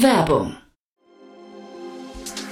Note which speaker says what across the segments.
Speaker 1: Werbung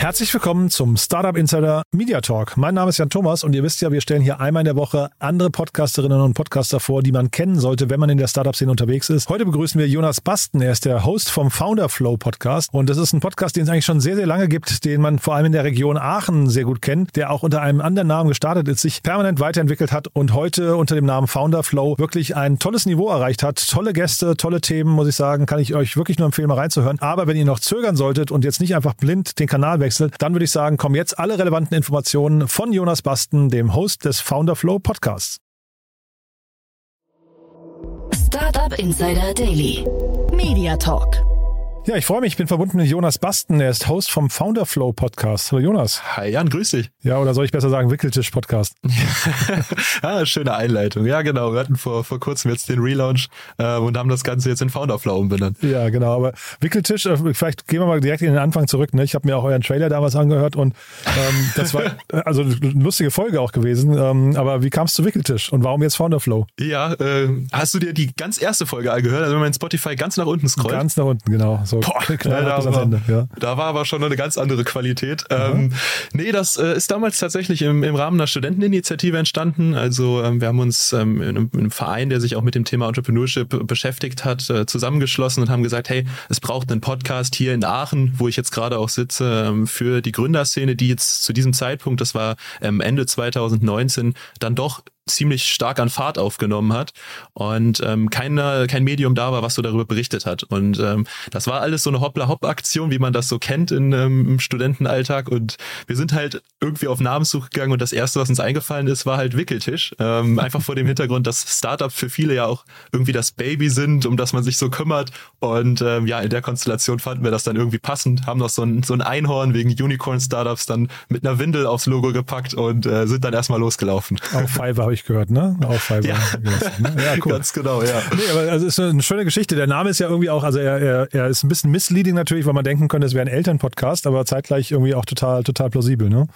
Speaker 2: Herzlich willkommen zum Startup Insider Media Talk. Mein Name ist Jan Thomas und ihr wisst ja, wir stellen hier einmal in der Woche andere Podcasterinnen und Podcaster vor, die man kennen sollte, wenn man in der Startup-Szene unterwegs ist. Heute begrüßen wir Jonas Basten. Er ist der Host vom Founder Flow Podcast und das ist ein Podcast, den es eigentlich schon sehr, sehr lange gibt, den man vor allem in der Region Aachen sehr gut kennt, der auch unter einem anderen Namen gestartet ist, sich permanent weiterentwickelt hat und heute unter dem Namen Founder Flow wirklich ein tolles Niveau erreicht hat. Tolle Gäste, tolle Themen, muss ich sagen, kann ich euch wirklich nur empfehlen, mal reinzuhören. Aber wenn ihr noch zögern solltet und jetzt nicht einfach blind den Kanal wechselt, dann würde ich sagen, kommen jetzt alle relevanten Informationen von Jonas Basten, dem Host des Founder Flow Podcasts.
Speaker 1: Startup Insider Daily.
Speaker 3: Media Talk.
Speaker 2: Ja, ich freue mich, ich bin verbunden mit Jonas Basten. Er ist Host vom Founder Flow Podcast. Hallo Jonas.
Speaker 4: Hi Jan, grüß dich.
Speaker 2: Ja, oder soll ich besser sagen Wickeltisch Podcast?
Speaker 4: ah, schöne Einleitung. Ja, genau. Wir hatten vor, vor kurzem jetzt den Relaunch äh, und haben das Ganze jetzt in Founder Flow umbenannt.
Speaker 2: Ja, genau. Aber Wickeltisch, äh, vielleicht gehen wir mal direkt in den Anfang zurück. Ne? Ich habe mir auch euren Trailer damals angehört und ähm, das war also eine lustige Folge auch gewesen. Ähm, aber wie kam es zu Wickeltisch und warum jetzt Founder Flow?
Speaker 4: Ja, äh, hast du dir die ganz erste Folge angehört? Also wenn man in Spotify ganz nach unten scrollt.
Speaker 2: Ganz nach unten, genau. So
Speaker 4: Boah, da, war, Ende, ja. da war aber schon eine ganz andere Qualität. Ähm, nee, das äh, ist damals tatsächlich im, im Rahmen einer Studenteninitiative entstanden. Also ähm, wir haben uns ähm, in, einem, in, einem, Verein, der sich auch mit dem Thema Entrepreneurship beschäftigt hat, äh, zusammengeschlossen und haben gesagt, hey, es braucht einen Podcast hier in Aachen, wo ich jetzt gerade auch sitze, ähm, für die Gründerszene, die jetzt zu diesem Zeitpunkt, das war ähm, Ende 2019, dann doch ziemlich stark an Fahrt aufgenommen hat und ähm, keine, kein Medium da war, was so darüber berichtet hat. Und ähm, das war alles so eine Hoppla-Hopp-Aktion, wie man das so kennt in, ähm, im Studentenalltag. Und wir sind halt irgendwie auf Namenssuche gegangen und das Erste, was uns eingefallen ist, war halt Wickeltisch. Ähm, einfach vor dem Hintergrund, dass Startups für viele ja auch irgendwie das Baby sind, um das man sich so kümmert. Und ähm, ja, in der Konstellation fanden wir das dann irgendwie passend, haben noch so ein, so ein Einhorn wegen Unicorn-Startups dann mit einer Windel aufs Logo gepackt und äh, sind dann erstmal losgelaufen.
Speaker 2: Auf Fiverr habe ich gehört, ne? Auf Fiverr.
Speaker 4: Ja, ne? ja cool. ganz genau, ja.
Speaker 2: Nee, aber also ist eine schöne Geschichte. Der Name ist ja irgendwie auch, also er, er, er ist ein bisschen misleading natürlich, weil man denken könnte, es wäre ein Elternpodcast, aber zeitgleich irgendwie auch total, total plausibel, ne?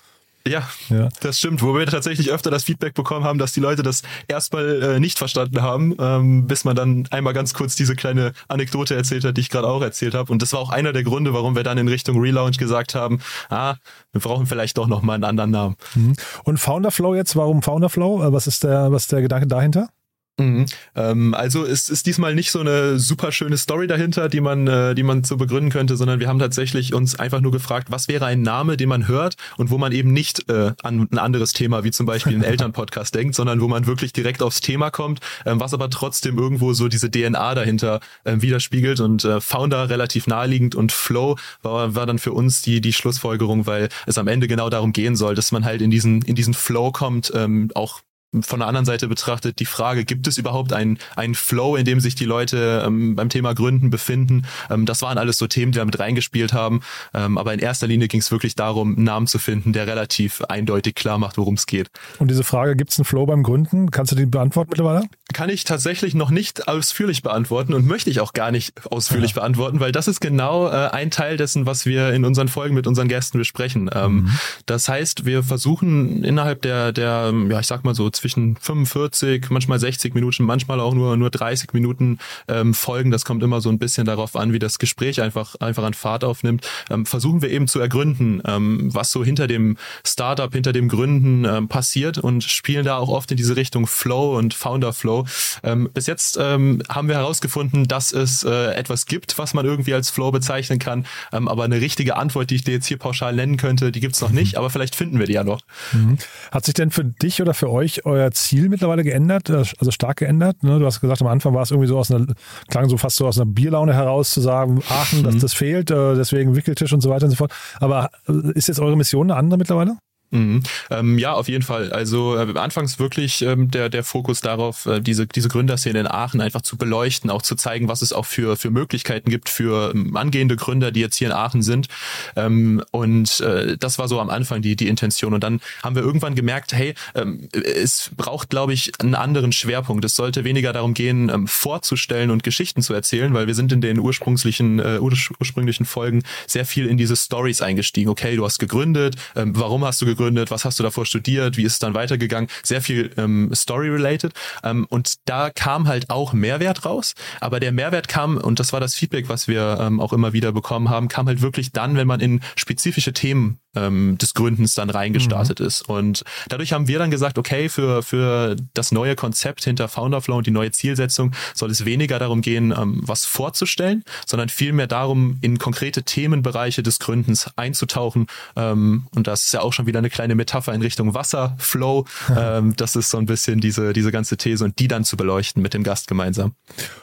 Speaker 4: Ja, ja, das stimmt. Wo wir tatsächlich öfter das Feedback bekommen haben, dass die Leute das erstmal äh, nicht verstanden haben, ähm, bis man dann einmal ganz kurz diese kleine Anekdote erzählt hat, die ich gerade auch erzählt habe. Und das war auch einer der Gründe, warum wir dann in Richtung Relaunch gesagt haben, ah, wir brauchen vielleicht doch nochmal einen anderen Namen.
Speaker 2: Mhm. Und Founderflow jetzt, warum Founderflow? Äh, was ist der, was ist der Gedanke dahinter?
Speaker 4: Mhm. Ähm, also es ist diesmal nicht so eine super schöne Story dahinter, die man, äh, die man so begründen könnte, sondern wir haben tatsächlich uns einfach nur gefragt, was wäre ein Name, den man hört und wo man eben nicht äh, an ein anderes Thema wie zum Beispiel einen Elternpodcast denkt, sondern wo man wirklich direkt aufs Thema kommt, ähm, was aber trotzdem irgendwo so diese DNA dahinter äh, widerspiegelt und äh, Founder relativ naheliegend und Flow war, war dann für uns die die Schlussfolgerung, weil es am Ende genau darum gehen soll, dass man halt in diesen in diesen Flow kommt, ähm, auch von der anderen Seite betrachtet die Frage, gibt es überhaupt einen, einen Flow, in dem sich die Leute ähm, beim Thema Gründen befinden? Ähm, das waren alles so Themen, die wir mit reingespielt haben. Ähm, aber in erster Linie ging es wirklich darum, einen Namen zu finden, der relativ eindeutig klar macht, worum es geht.
Speaker 2: Und diese Frage, gibt es einen Flow beim Gründen? Kannst du die beantworten mittlerweile?
Speaker 4: Kann ich tatsächlich noch nicht ausführlich beantworten und möchte ich auch gar nicht ausführlich ja. beantworten, weil das ist genau äh, ein Teil dessen, was wir in unseren Folgen mit unseren Gästen besprechen. Ähm, mhm. Das heißt, wir versuchen innerhalb der, der, ja, ich sag mal so, zwischen 45, manchmal 60 Minuten, manchmal auch nur, nur 30 Minuten ähm, Folgen. Das kommt immer so ein bisschen darauf an, wie das Gespräch einfach, einfach an Fahrt aufnimmt. Ähm, versuchen wir eben zu ergründen, ähm, was so hinter dem Startup, hinter dem Gründen ähm, passiert und spielen da auch oft in diese Richtung Flow und Founder Flow. Ähm, bis jetzt ähm, haben wir herausgefunden, dass es äh, etwas gibt, was man irgendwie als Flow bezeichnen kann. Ähm, aber eine richtige Antwort, die ich dir jetzt hier pauschal nennen könnte, die gibt's noch nicht. Aber vielleicht finden wir die ja noch.
Speaker 2: Mhm. Hat sich denn für dich oder für euch euer Ziel mittlerweile geändert? Äh, also stark geändert? Ne? Du hast gesagt, am Anfang war es irgendwie so aus einer, klang so fast so aus einer Bierlaune heraus zu sagen, Aachen, mhm. dass das fehlt, äh, deswegen Wickeltisch und so weiter und so fort. Aber äh, ist jetzt eure Mission eine andere mittlerweile?
Speaker 4: Mhm. Ähm, ja, auf jeden Fall. Also äh, anfangs wirklich ähm, der, der Fokus darauf, äh, diese, diese Gründerszene in Aachen einfach zu beleuchten, auch zu zeigen, was es auch für, für Möglichkeiten gibt für ähm, angehende Gründer, die jetzt hier in Aachen sind. Ähm, und äh, das war so am Anfang die, die Intention. Und dann haben wir irgendwann gemerkt, hey, ähm, es braucht, glaube ich, einen anderen Schwerpunkt. Es sollte weniger darum gehen, ähm, vorzustellen und Geschichten zu erzählen, weil wir sind in den ursprünglichen, äh, ursprünglichen Folgen sehr viel in diese Stories eingestiegen. Okay, du hast gegründet, ähm, warum hast du gegründet? Gegründet, was hast du davor studiert, wie ist es dann weitergegangen, sehr viel ähm, Story-related. Ähm, und da kam halt auch Mehrwert raus, aber der Mehrwert kam, und das war das Feedback, was wir ähm, auch immer wieder bekommen haben, kam halt wirklich dann, wenn man in spezifische Themen ähm, des Gründens dann reingestartet mhm. ist. Und dadurch haben wir dann gesagt, okay, für, für das neue Konzept hinter Founderflow und die neue Zielsetzung soll es weniger darum gehen, ähm, was vorzustellen, sondern vielmehr darum, in konkrete Themenbereiche des Gründens einzutauchen. Ähm, und das ist ja auch schon wieder eine kleine Metapher in Richtung Wasserflow. ähm, das ist so ein bisschen diese, diese ganze These und die dann zu beleuchten mit dem Gast gemeinsam.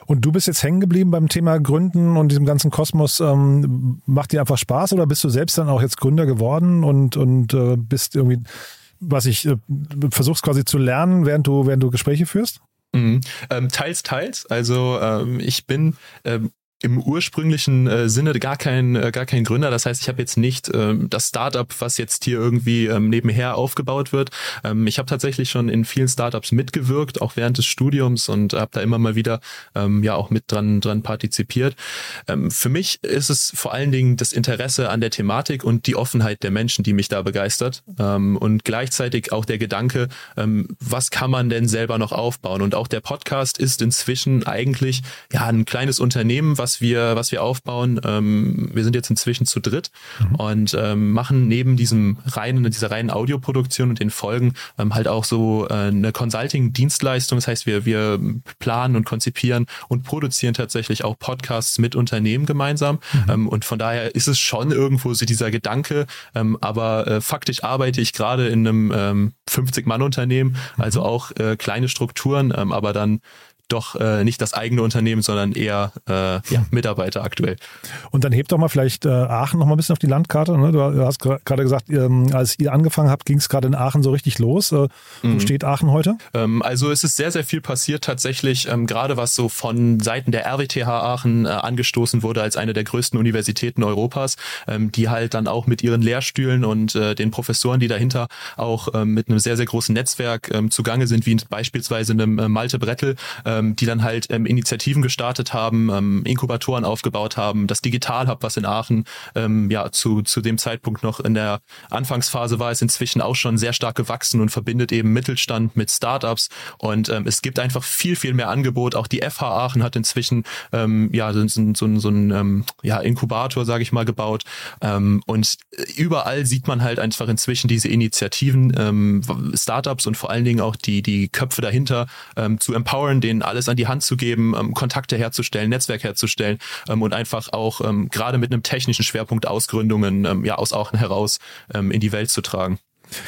Speaker 2: Und du bist jetzt hängen geblieben beim Thema Gründen und diesem ganzen Kosmos. Ähm, macht dir einfach Spaß oder bist du selbst dann auch jetzt Gründer geworden? Geworden und, und äh, bist irgendwie, was ich, äh, versuchst quasi zu lernen, während du, während du Gespräche führst?
Speaker 4: Mhm. Ähm, teils, teils. Also ähm, ich bin ähm, im ursprünglichen äh, Sinne gar kein äh, gar kein Gründer. Das heißt, ich habe jetzt nicht ähm, das Startup, was jetzt hier irgendwie ähm, nebenher aufgebaut wird. Ähm, ich habe tatsächlich schon in vielen Startups mitgewirkt, auch während des Studiums und habe da immer mal wieder ähm, ja auch mit dran dran partizipiert. Ähm, für mich ist es vor allen Dingen das Interesse an der Thematik und die Offenheit der Menschen, die mich da begeistert ähm, und gleichzeitig auch der Gedanke, ähm, was kann man denn selber noch aufbauen? Und auch der Podcast ist inzwischen eigentlich ja ein kleines Unternehmen, was was wir, was wir aufbauen. Ähm, wir sind jetzt inzwischen zu dritt mhm. und ähm, machen neben diesem reinen, dieser reinen Audioproduktion und den Folgen ähm, halt auch so äh, eine Consulting-Dienstleistung. Das heißt, wir, wir planen und konzipieren und produzieren tatsächlich auch Podcasts mit Unternehmen gemeinsam. Mhm. Ähm, und von daher ist es schon irgendwo so dieser Gedanke, ähm, aber äh, faktisch arbeite ich gerade in einem ähm, 50-Mann-Unternehmen, also mhm. auch äh, kleine Strukturen, ähm, aber dann doch äh, nicht das eigene Unternehmen, sondern eher äh, ja, Mitarbeiter aktuell.
Speaker 2: Und dann hebt doch mal vielleicht äh, Aachen noch mal ein bisschen auf die Landkarte. Ne? Du hast gerade gesagt, ähm, als ihr angefangen habt, ging es gerade in Aachen so richtig los. Äh, mhm. Wo steht Aachen heute?
Speaker 4: Ähm, also es ist sehr, sehr viel passiert tatsächlich, ähm, gerade was so von Seiten der RWTH Aachen äh, angestoßen wurde als eine der größten Universitäten Europas, ähm, die halt dann auch mit ihren Lehrstühlen und äh, den Professoren, die dahinter auch ähm, mit einem sehr, sehr großen Netzwerk ähm, zugange sind, wie beispielsweise einem Malte Brettel, äh, ähm, die dann halt ähm, Initiativen gestartet haben, ähm, Inkubatoren aufgebaut haben, das Digital Hub, was in Aachen ähm, ja zu, zu dem Zeitpunkt noch in der Anfangsphase war, ist inzwischen auch schon sehr stark gewachsen und verbindet eben Mittelstand mit Startups und ähm, es gibt einfach viel, viel mehr Angebot. Auch die FH Aachen hat inzwischen ähm, ja so, so, so, so ein ähm, ja, Inkubator, sage ich mal, gebaut ähm, und überall sieht man halt einfach inzwischen diese Initiativen, ähm, Startups und vor allen Dingen auch die, die Köpfe dahinter ähm, zu empowern, denen alles an die Hand zu geben, ähm, Kontakte herzustellen, Netzwerk herzustellen ähm, und einfach auch ähm, gerade mit einem technischen Schwerpunkt Ausgründungen ähm, ja aus Aachen heraus ähm, in die Welt zu tragen.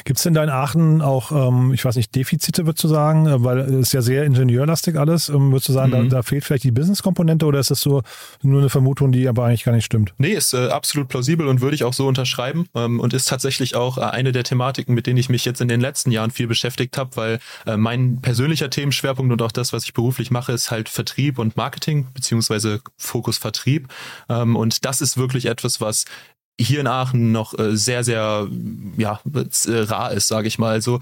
Speaker 2: Gibt es denn da in Aachen auch, ähm, ich weiß nicht, Defizite, würdest du sagen, äh, weil es ist ja sehr ingenieurlastig alles, ähm, würdest du sagen, mhm. da, da, fehlt vielleicht die Business-Komponente oder ist das so nur eine Vermutung, die aber eigentlich gar nicht stimmt?
Speaker 4: Nee, ist äh, absolut plausibel und würde ich auch so unterschreiben ähm, und ist tatsächlich auch äh, eine der Thematiken, mit denen ich mich jetzt in den letzten Jahren viel beschäftigt habe, weil äh, mein persönlicher Themenschwerpunkt und auch das, was ich beruflich mache, ist halt Vertrieb und Marketing, beziehungsweise Fokus Vertrieb. Ähm, und das ist wirklich etwas, was hier in Aachen noch äh, sehr, sehr ja, äh, rar ist, sage ich mal. Also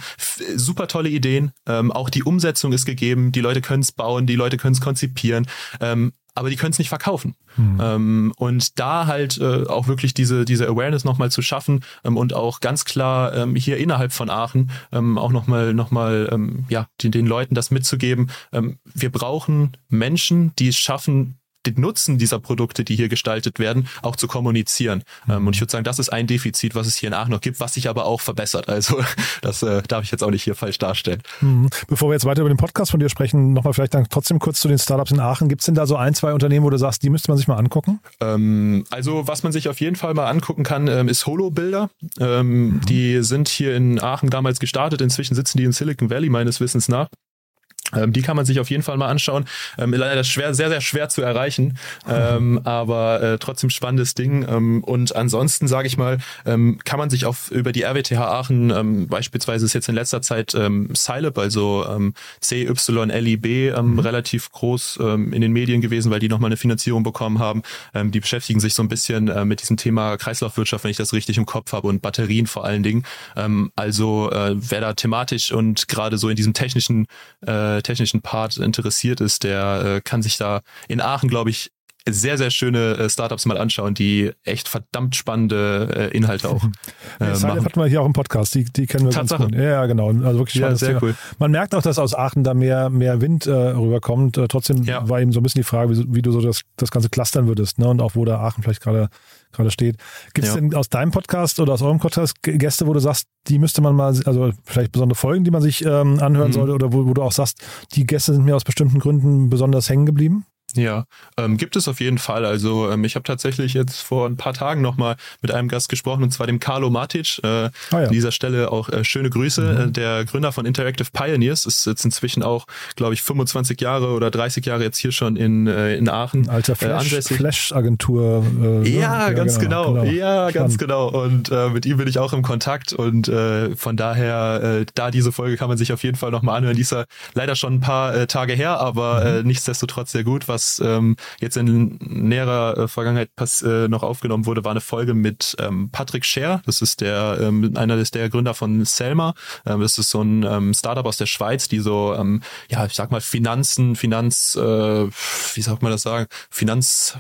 Speaker 4: super tolle Ideen. Ähm, auch die Umsetzung ist gegeben. Die Leute können es bauen, die Leute können es konzipieren. Ähm, aber die können es nicht verkaufen. Mhm. Ähm, und da halt äh, auch wirklich diese, diese Awareness nochmal zu schaffen ähm, und auch ganz klar ähm, hier innerhalb von Aachen ähm, auch nochmal noch mal, ähm, ja, den, den Leuten das mitzugeben. Ähm, wir brauchen Menschen, die es schaffen, den Nutzen dieser Produkte, die hier gestaltet werden, auch zu kommunizieren. Mhm. und ich würde sagen, das ist ein Defizit, was es hier in Aachen noch gibt, was sich aber auch verbessert. Also das äh, darf ich jetzt auch nicht hier falsch darstellen.
Speaker 2: Mhm. Bevor wir jetzt weiter über den Podcast von dir sprechen, nochmal vielleicht dann trotzdem kurz zu den Startups in Aachen. Gibt es denn da so ein, zwei Unternehmen, wo du sagst, die müsste man sich mal angucken?
Speaker 4: Ähm, also was man sich auf jeden Fall mal angucken kann, ähm, ist Holo-Bilder. Ähm, mhm. Die sind hier in Aachen damals gestartet. Inzwischen sitzen die in Silicon Valley meines Wissens nach. Ähm, die kann man sich auf jeden Fall mal anschauen. Ähm, leider schwer, sehr, sehr schwer zu erreichen, ähm, aber äh, trotzdem spannendes Ding. Und ansonsten sage ich mal, kann man sich auf über die RWTH Aachen ähm, beispielsweise ist jetzt in letzter Zeit Scilab, also ähm, CYLIB, mhm. relativ groß in den Medien gewesen, weil die nochmal eine Finanzierung bekommen haben. Die beschäftigen sich so ein bisschen äh, mit diesem Thema Kreislaufwirtschaft, wenn ich das richtig im Kopf habe, und Batterien vor allen Dingen. Also äh, wer da thematisch und gerade so in diesem technischen technischen Part interessiert ist, der äh, kann sich da in Aachen, glaube ich, sehr, sehr schöne äh, Startups mal anschauen, die echt verdammt spannende äh, Inhalte auch
Speaker 2: äh, machen. hatten wir hier auch im Podcast, die, die kennen wir Tatsache. ganz gut. Ja, genau. Also wirklich
Speaker 4: ja, sehr Thema. cool.
Speaker 2: Man merkt auch, dass aus Aachen da mehr, mehr Wind äh, rüberkommt. Äh, trotzdem ja. war eben so ein bisschen die Frage, wie, wie du so das, das Ganze clustern würdest ne? und auch wo da Aachen vielleicht gerade gerade steht. Gibt es ja. denn aus deinem Podcast oder aus eurem Podcast Gäste, wo du sagst, die müsste man mal, also vielleicht besondere Folgen, die man sich ähm, anhören mhm. sollte oder wo, wo du auch sagst, die Gäste sind mir aus bestimmten Gründen besonders hängen geblieben?
Speaker 4: Ja, ähm, gibt es auf jeden Fall. Also ähm, ich habe tatsächlich jetzt vor ein paar Tagen nochmal mit einem Gast gesprochen, und zwar dem Carlo Matic. Äh, ah, ja. An dieser Stelle auch äh, schöne Grüße. Mhm. Äh, der Gründer von Interactive Pioneers ist jetzt inzwischen auch, glaube ich, 25 Jahre oder 30 Jahre jetzt hier schon in, äh, in Aachen.
Speaker 2: Alter Flash, äh, Flash-Agentur. Äh,
Speaker 4: ja, ja, ganz genau. genau. genau. Ja, Spannend. ganz genau. Und äh, mit ihm bin ich auch im Kontakt und äh, von daher, äh, da diese Folge kann man sich auf jeden Fall nochmal anhören. Die ist ja leider schon ein paar äh, Tage her, aber mhm. äh, nichtsdestotrotz sehr gut, was was ähm, jetzt in näherer äh, Vergangenheit pass äh, noch aufgenommen wurde, war eine Folge mit ähm, Patrick Scher. Das ist der ähm, einer des der Gründer von Selma. Ähm, das ist so ein ähm, Startup aus der Schweiz, die so ähm, ja ich sag mal Finanzen, Finanz, äh, wie sagt man das sagen, Finanz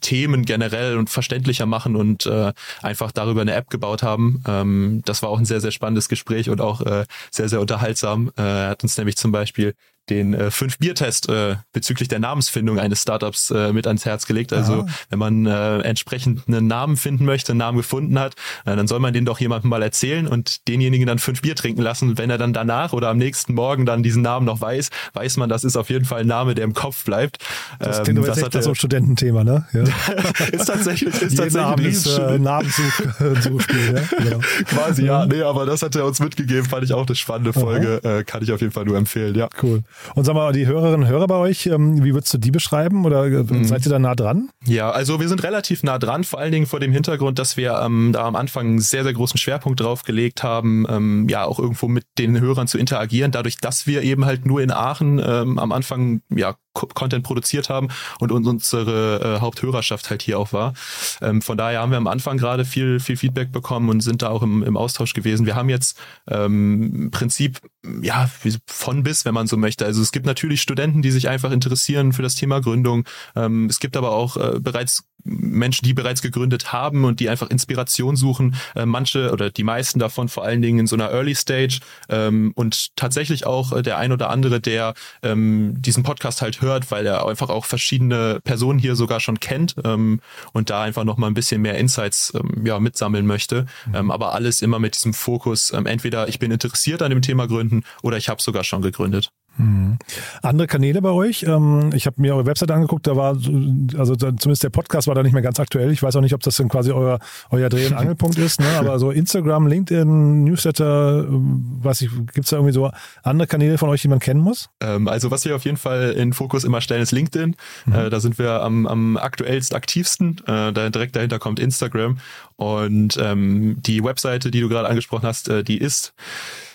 Speaker 4: Themen generell und verständlicher machen und äh, einfach darüber eine App gebaut haben. Ähm, das war auch ein sehr, sehr spannendes Gespräch und auch äh, sehr, sehr unterhaltsam. Äh, er hat uns nämlich zum Beispiel den äh, fünf Bier Test äh, bezüglich der Namensfindung eines Startups äh, mit ans Herz gelegt. Also Aha. wenn man äh, entsprechend einen Namen finden möchte, einen Namen gefunden hat, äh, dann soll man den doch jemandem mal erzählen und denjenigen dann fünf Bier trinken lassen. Wenn er dann danach oder am nächsten Morgen dann diesen Namen noch weiß, weiß man, das ist auf jeden Fall ein Name, der im Kopf bleibt.
Speaker 2: Das klingt ähm, das echt so ein Studententhema, ne?
Speaker 4: Ja. ist tatsächlich ist tatsächlich
Speaker 2: Namen ist, äh, Namenssuchspiel, ja?
Speaker 4: Genau. Quasi, ja. Nee, aber das hat er uns mitgegeben, fand ich auch eine spannende Folge. Äh, kann ich auf jeden Fall nur empfehlen, ja.
Speaker 2: Cool. Und sag mal, die Hörerinnen und Hörer bei euch, ähm, wie würdest du die beschreiben oder äh, mhm. seid ihr da nah dran?
Speaker 4: Ja, also wir sind relativ nah dran, vor allen Dingen vor dem Hintergrund, dass wir ähm, da am Anfang einen sehr, sehr großen Schwerpunkt drauf gelegt haben, ähm, ja auch irgendwo mit den Hörern zu interagieren, dadurch, dass wir eben halt nur in Aachen ähm, am Anfang ja Content produziert haben und unsere äh, Haupthörerschaft halt hier auch war. Ähm, von daher haben wir am Anfang gerade viel, viel Feedback bekommen und sind da auch im, im Austausch gewesen. Wir haben jetzt ähm, im Prinzip ja von bis, wenn man so möchte. Also es gibt natürlich Studenten, die sich einfach interessieren für das Thema Gründung. Ähm, es gibt aber auch äh, bereits Menschen, die bereits gegründet haben und die einfach Inspiration suchen. Äh, manche oder die meisten davon vor allen Dingen in so einer Early Stage ähm, und tatsächlich auch äh, der ein oder andere, der ähm, diesen Podcast halt hört, weil er einfach auch verschiedene Personen hier sogar schon kennt ähm, und da einfach noch mal ein bisschen mehr Insights ähm, ja mitsammeln möchte. Mhm. Ähm, aber alles immer mit diesem Fokus. Ähm, entweder ich bin interessiert an dem Thema Gründen oder ich habe sogar schon gegründet.
Speaker 2: Mhm. Andere Kanäle bei euch? Ähm, ich habe mir eure Website angeguckt, da war, also zumindest der Podcast war da nicht mehr ganz aktuell. Ich weiß auch nicht, ob das dann quasi euer, euer Dreh- und Angelpunkt ist, ne? aber so Instagram, LinkedIn, Newsletter, ähm, weiß ich, gibt es da irgendwie so andere Kanäle von euch, die man kennen muss?
Speaker 4: Ähm, also was wir auf jeden Fall in Fokus immer stellen, ist LinkedIn. Mhm. Äh, da sind wir am, am aktuellst aktivsten. Äh, da direkt dahinter kommt Instagram. Und ähm, die Webseite, die du gerade angesprochen hast, äh, die ist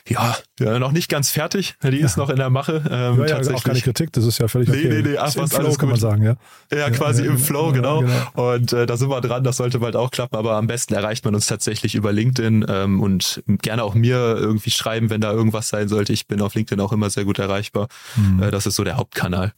Speaker 4: ja, ja, noch nicht ganz fertig. Die ist noch in der Mache. Ähm,
Speaker 2: Ja, ja,
Speaker 4: tatsächlich.
Speaker 2: auch keine Kritik, das ist ja völlig
Speaker 4: Nee,
Speaker 2: okay.
Speaker 4: nee, nee, ach,
Speaker 2: Ist im
Speaker 4: was,
Speaker 2: Flow,
Speaker 4: alles
Speaker 2: kann man sagen, ja.
Speaker 4: Ja, quasi im Flow, genau.
Speaker 2: genau.
Speaker 4: Und äh, da sind wir dran, das sollte bald auch klappen, aber am besten erreicht man uns tatsächlich über LinkedIn ähm, und gerne auch mir irgendwie schreiben, wenn da irgendwas sein sollte. Ich bin auf LinkedIn auch immer sehr gut erreichbar.
Speaker 2: Mhm.
Speaker 4: Äh, das ist so der Hauptkanal.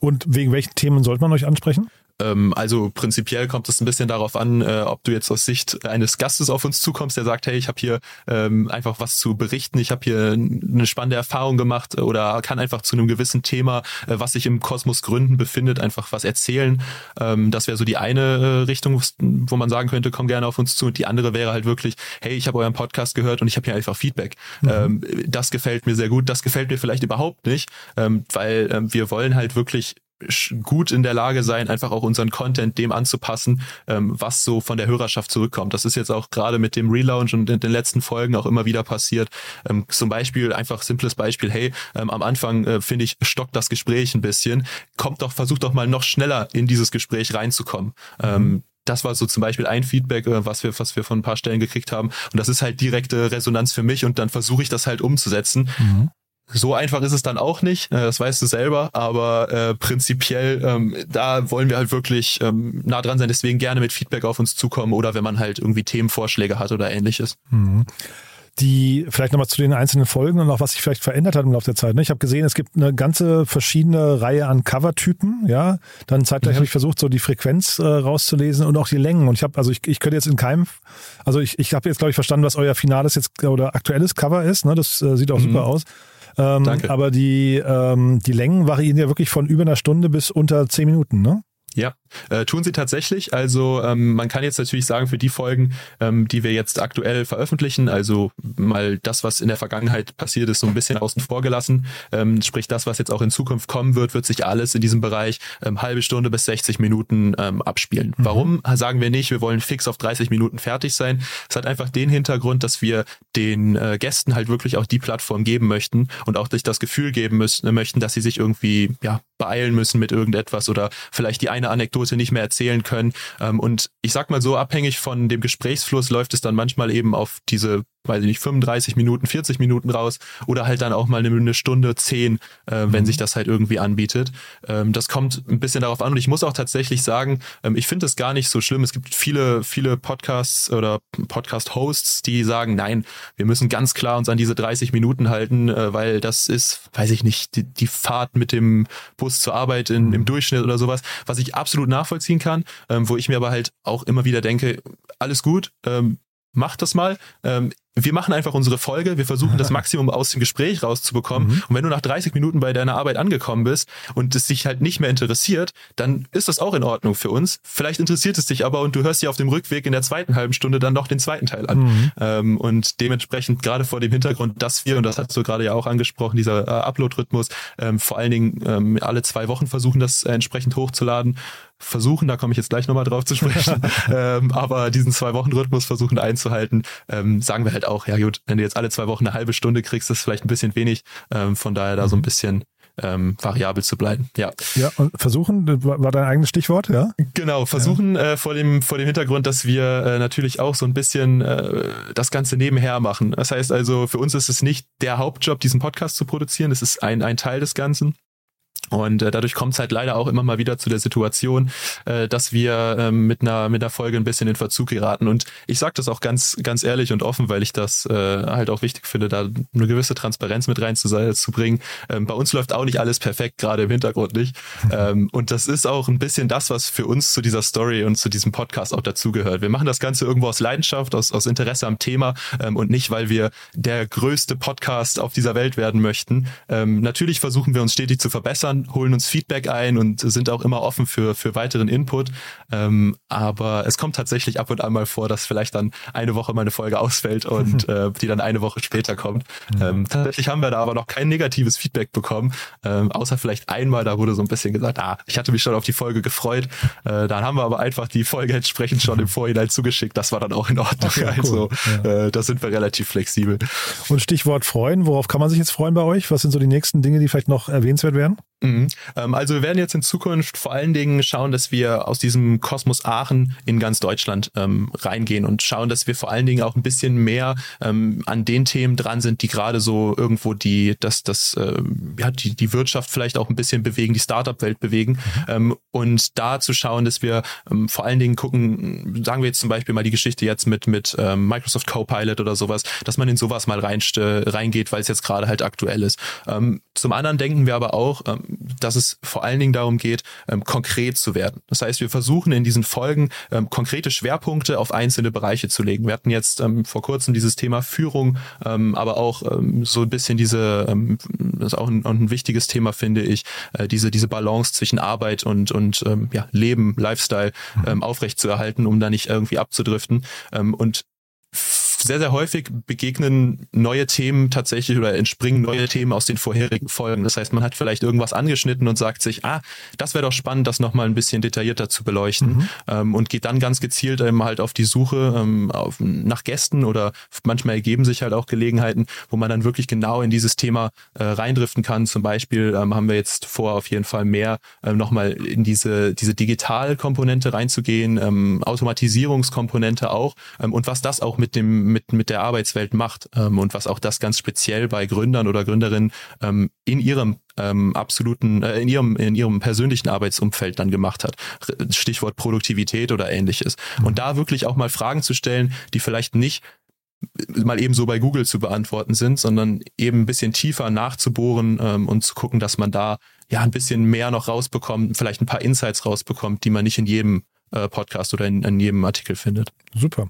Speaker 2: Und wegen welchen Themen sollte man euch ansprechen?
Speaker 4: Ähm, also prinzipiell kommt es ein bisschen darauf an, äh, ob du jetzt aus Sicht eines Gastes auf uns zukommst, der sagt, hey, ich habe hier ähm, einfach was zu berichten, ich habe hier eine spannende Erfahrung gemacht oder kann einfach zu einem gewissen Thema, äh, was sich im Kosmos Gründen befindet, einfach was erzählen. Ähm, das wäre so die eine äh, Richtung, wo man sagen könnte, komm gerne auf uns zu. Und die andere wäre halt wirklich, hey, ich habe euren Podcast gehört und ich habe hier einfach Feedback. Ähm, das gefällt mir sehr gut, das gefällt mir vielleicht überhaupt nicht, weil wir wollen halt wirklich gut in der Lage sein, einfach auch unseren Content dem anzupassen, ähm, was so von der Hörerschaft zurückkommt. Das ist jetzt auch gerade mit dem Relaunch und in den letzten Folgen auch immer wieder passiert. Ähm, zum Beispiel, einfach simples Beispiel, hey, ähm, am Anfang äh, finde ich, stockt das Gespräch ein bisschen. Kommt doch, versucht doch mal noch schneller in dieses Gespräch reinzukommen. Ähm, das war so zum Beispiel ein Feedback, äh, was wir, was wir von ein paar Stellen gekriegt haben. Und das ist halt direkte Resonanz für mich und dann versuche ich das halt umzusetzen. So einfach ist es dann auch nicht, äh, das weißt du selber, aber äh, prinzipiell, ähm, da wollen wir halt wirklich ähm, nah dran sein, deswegen gerne mit Feedback auf uns zukommen oder wenn man halt irgendwie Themenvorschläge hat oder ähnliches.
Speaker 2: die vielleicht nochmal zu den einzelnen Folgen und auch was sich vielleicht verändert hat im Laufe der Zeit. ne? Ich habe gesehen, es gibt eine ganze verschiedene Reihe an Covertypen, ja. Dann zeitgleich habe ich versucht, so die Frequenz äh, rauszulesen und auch die Längen. Und ich habe, also ich, ich könnte jetzt in keinem, also ich, ich habe jetzt, glaube ich, verstanden, was euer finales jetzt oder aktuelles Cover ist. Ne? Das äh, sieht auch super aus. Ähm,
Speaker 4: Danke.
Speaker 2: Aber die, ähm, die Längen variieren ja wirklich von über einer Stunde bis unter zehn Minuten, ne?
Speaker 4: Ja, äh, tun sie tatsächlich. Also ähm, man kann jetzt natürlich sagen, für die Folgen, ähm, die wir jetzt aktuell veröffentlichen, also mal das, was in der Vergangenheit passiert ist, so ein bisschen außen vor gelassen, ähm, sprich das, was jetzt auch in Zukunft kommen wird, wird sich alles in diesem Bereich ähm, halbe Stunde bis 60 Minuten ähm, abspielen. Warum sagen wir nicht, wir wollen fix auf 30 Minuten fertig sein? Es hat einfach den Hintergrund, dass wir den äh, Gästen halt wirklich auch die Plattform geben möchten und auch sich das Gefühl geben müssen, möchten, dass sie sich irgendwie ja, beeilen müssen mit irgendetwas oder vielleicht die eine Anekdote nicht mehr erzählen können. Ähm, und ich sag mal so, abhängig von dem Gesprächsfluss läuft es dann manchmal eben auf diese, weiß ich nicht, 35 Minuten, 40 Minuten raus oder halt dann auch mal eine, eine Stunde, zehn, äh, wenn sich das halt irgendwie anbietet. Ähm, das kommt ein bisschen darauf an und ich muss auch tatsächlich sagen, ähm, ich finde es gar nicht so schlimm. Es gibt viele, viele Podcasts oder Podcast-Hosts, die sagen, nein, wir müssen ganz klar uns an diese 30 Minuten halten, äh, weil das ist, weiß ich nicht, die, die Fahrt mit dem Bus zur Arbeit in, im Durchschnitt oder sowas, was ich absolut nachvollziehen kann, ähm, wo ich mir aber halt auch immer wieder denke, alles gut, ähm, macht das mal. Ähm, wir machen einfach unsere Folge, wir versuchen das Maximum aus dem Gespräch rauszubekommen. Und wenn du nach 30 Minuten bei deiner Arbeit angekommen bist und es dich halt nicht mehr interessiert, dann ist das auch in Ordnung für uns. Vielleicht interessiert es dich aber und du hörst dir auf dem Rückweg in der zweiten halben Stunde dann noch den zweiten Teil an. Ähm, und dementsprechend gerade vor dem Hintergrund, dass wir, und das hast du gerade ja auch angesprochen, dieser äh, Upload-Rhythmus, ähm, vor allen Dingen ähm, alle zwei Wochen versuchen, das äh, entsprechend hochzuladen. Versuchen, da komme ich jetzt gleich nochmal drauf zu sprechen, ähm, aber diesen Zwei-Wochen-Rhythmus versuchen einzuhalten, ähm, sagen wir halt auch, ja gut, wenn du jetzt alle zwei Wochen eine halbe Stunde kriegst, ist vielleicht ein bisschen wenig, ähm, von daher da so ein bisschen ähm, variabel zu bleiben. Ja,
Speaker 2: Ja, und versuchen, das war dein eigenes Stichwort, ja?
Speaker 4: genau. Versuchen äh, vor dem vor dem Hintergrund, dass wir äh, natürlich auch so ein bisschen äh, das Ganze nebenher machen. Das heißt also, für uns ist es nicht der Hauptjob, diesen Podcast zu produzieren. Es ist ein ein Teil des Ganzen. Und äh, dadurch kommt es halt leider auch immer mal wieder zu der Situation, äh, dass wir ähm, mit einer mit einer Folge ein bisschen in Verzug geraten. Und ich sage das auch ganz ganz ehrlich und offen, weil ich das äh, halt auch wichtig finde, da eine gewisse Transparenz mit reinzubringen. Ähm, bei uns läuft auch nicht alles perfekt, gerade im Hintergrund nicht. Ähm, und das ist auch ein bisschen das, was für uns zu dieser Story und zu diesem Podcast auch dazugehört. Wir machen das Ganze irgendwo aus Leidenschaft, aus, aus Interesse am Thema ähm, und nicht, weil wir der größte Podcast auf dieser Welt werden möchten. Ähm, natürlich versuchen wir uns stetig zu verbessern, holen uns Feedback ein und sind auch immer offen für, für weiteren Input. Ähm, aber es kommt tatsächlich ab und an mal vor, dass vielleicht dann eine Woche mal eine Folge ausfällt und äh, die dann eine Woche später kommt. Ähm, tatsächlich haben wir da aber noch kein negatives Feedback bekommen, ähm, außer vielleicht einmal, da wurde so ein bisschen gesagt, ah, ich hatte mich schon auf die Folge gefreut. Äh, dann haben wir aber einfach die Folge entsprechend schon im Vorhinein zugeschickt. Das war dann auch in Ordnung.
Speaker 2: ja, cool.
Speaker 4: Also äh, da sind wir relativ flexibel.
Speaker 2: Und Stichwort freuen, worauf kann man sich jetzt freuen bei euch? Was sind so die nächsten Dinge, die vielleicht noch erwähnenswert wären?
Speaker 4: Mhm. Ähm, also wir werden jetzt in Zukunft vor allen Dingen schauen, dass wir aus diesem Kosmos Aachen in ganz Deutschland ähm, reingehen und schauen, dass wir vor allen Dingen auch ein bisschen mehr ähm, an den Themen dran sind, die gerade so irgendwo die, das, das, äh, ja, die, die Wirtschaft vielleicht auch ein bisschen bewegen, die Startup-Welt bewegen. Mhm. Ähm, und da zu schauen, dass wir ähm, vor allen Dingen gucken, sagen wir jetzt zum Beispiel mal die Geschichte jetzt mit, mit ähm, Microsoft Copilot oder sowas, dass man in sowas mal rein, reingeht, weil es jetzt gerade halt aktuell ist. Ähm, zum anderen denken wir aber auch, ähm, dass es vor allen Dingen darum geht, ähm, konkret zu werden. Das heißt, wir versuchen in diesen Folgen ähm, konkrete Schwerpunkte auf einzelne Bereiche zu legen. Wir hatten jetzt ähm, vor kurzem dieses Thema Führung, ähm, aber auch ähm, so ein bisschen diese, ähm, das ist auch ein, ein wichtiges Thema, finde ich, äh, diese, diese Balance zwischen Arbeit und, und ähm, ja, Leben, Lifestyle mhm. ähm, aufrechtzuerhalten, um da nicht irgendwie abzudriften. Ähm, und sehr, sehr häufig begegnen neue Themen tatsächlich oder entspringen neue Themen aus den vorherigen Folgen. Das heißt, man hat vielleicht irgendwas angeschnitten und sagt sich, ah, das wäre doch spannend, das nochmal ein bisschen detaillierter zu beleuchten mhm. ähm, und geht dann ganz gezielt eben halt auf die Suche ähm, auf, nach Gästen oder manchmal ergeben sich halt auch Gelegenheiten, wo man dann wirklich genau in dieses Thema äh, reindriften kann. Zum Beispiel ähm, haben wir jetzt vor, auf jeden Fall mehr äh, nochmal in diese, diese Digitalkomponente reinzugehen, ähm, Automatisierungskomponente auch ähm, und was das auch mit dem mit, mit der Arbeitswelt macht ähm, und was auch das ganz speziell bei Gründern oder Gründerinnen ähm, in ihrem ähm, absoluten, äh, in ihrem, in ihrem persönlichen Arbeitsumfeld dann gemacht hat. Stichwort Produktivität oder ähnliches. Mhm. Und da wirklich auch mal Fragen zu stellen, die vielleicht nicht mal eben so bei Google zu beantworten sind, sondern eben ein bisschen tiefer nachzubohren ähm, und zu gucken, dass man da ja ein bisschen mehr noch rausbekommt, vielleicht ein paar Insights rausbekommt, die man nicht in jedem äh, Podcast oder in, in jedem Artikel findet.
Speaker 2: Super.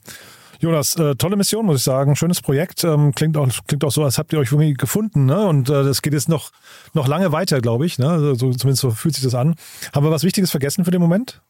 Speaker 2: Jonas, äh, tolle Mission, muss ich sagen. Schönes Projekt. Ähm, klingt, auch, klingt auch so, als habt ihr euch irgendwie gefunden. Ne? Und äh, das geht jetzt noch, noch lange weiter, glaube ich. Ne? Also, so, zumindest so fühlt sich das an. Haben wir was Wichtiges vergessen für den Moment?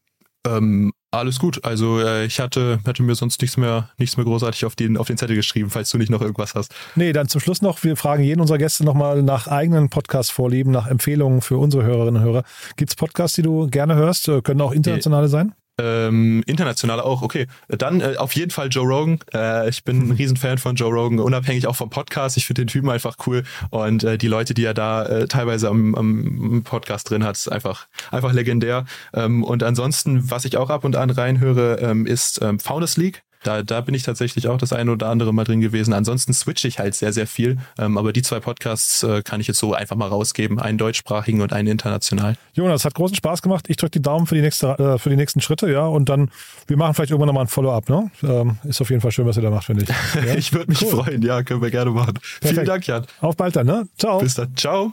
Speaker 4: Ähm, alles gut. Also äh, ich hatte, hatte mir sonst nichts mehr, nichts mehr großartig auf den, auf den Zettel geschrieben, falls du nicht noch irgendwas hast.
Speaker 2: Nee, dann zum Schluss noch, wir fragen jeden unserer Gäste nochmal nach eigenen Podcast-Vorlieben, nach Empfehlungen für unsere Hörerinnen und Hörer. Gibt es Podcasts, die du gerne hörst? Äh, können auch internationale sein?
Speaker 4: Ähm, international auch, okay. Dann äh, auf jeden Fall Joe Rogan. Äh, ich bin ein Riesenfan von Joe Rogan, unabhängig auch vom Podcast. Ich finde den Typen einfach cool und äh, die Leute, die er da äh, teilweise am, am Podcast drin hat, ist einfach, einfach legendär. Ähm, und ansonsten, was ich auch ab und an reinhöre, ähm, ist ähm, Founders League. Da, da bin ich tatsächlich auch das eine oder andere mal drin gewesen. Ansonsten switche ich halt sehr, sehr viel. Ähm, aber die zwei Podcasts äh, kann ich jetzt so einfach mal rausgeben. Einen deutschsprachigen und einen international.
Speaker 2: Jonas, hat großen Spaß gemacht. Ich drücke die Daumen für die, nächste, äh, für die nächsten Schritte, ja. Und dann, wir machen vielleicht irgendwann nochmal ein Follow-up, ne? Ähm, ist auf jeden Fall schön, was ihr da macht, finde ich.
Speaker 4: Ja? ich würde mich cool. freuen, ja, können wir gerne machen. Perfekt. Vielen Dank, Jan.
Speaker 2: Auf bald dann, ne? Ciao.
Speaker 4: Bis dann. Ciao.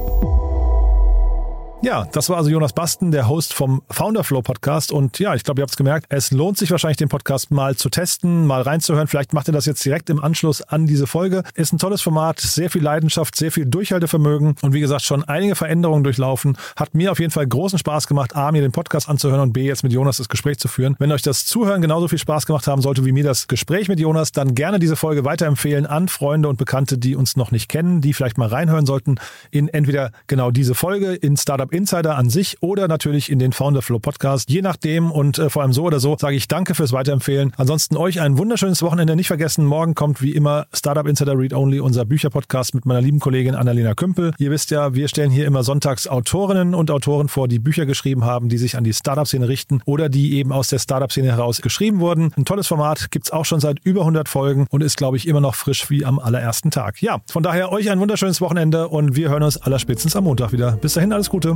Speaker 2: Ja, das war also Jonas Basten, der Host vom Founderflow Podcast. Und ja, ich glaube, ihr habt es gemerkt, es lohnt sich wahrscheinlich, den Podcast mal zu testen, mal reinzuhören. Vielleicht macht ihr das jetzt direkt im Anschluss an diese Folge. Ist ein tolles Format, sehr viel Leidenschaft, sehr viel Durchhaltevermögen und wie gesagt, schon einige Veränderungen durchlaufen. Hat mir auf jeden Fall großen Spaß gemacht, A, mir den Podcast anzuhören und B, jetzt mit Jonas das Gespräch zu führen. Wenn euch das Zuhören genauso viel Spaß gemacht haben sollte wie mir das Gespräch mit Jonas, dann gerne diese Folge weiterempfehlen an Freunde und Bekannte, die uns noch nicht kennen, die vielleicht mal reinhören sollten in entweder genau diese Folge, in Startup Insider an sich oder natürlich in den Founder Flow Podcast. Je nachdem und äh, vor allem so oder so sage ich danke fürs Weiterempfehlen. Ansonsten euch ein wunderschönes Wochenende. Nicht vergessen, morgen kommt wie immer Startup Insider Read Only, unser Bücherpodcast mit meiner lieben Kollegin Annalena Kümpel. Ihr wisst ja, wir stellen hier immer sonntags Autorinnen und Autoren vor, die Bücher geschrieben haben, die sich an die Startup-Szene richten oder die eben aus der Startup-Szene heraus geschrieben wurden. Ein tolles Format, gibt's auch schon seit über 100 Folgen und ist, glaube ich, immer noch frisch wie am allerersten Tag. Ja, von daher euch ein wunderschönes Wochenende und wir hören uns allerspätestens am Montag wieder. Bis dahin, alles Gute.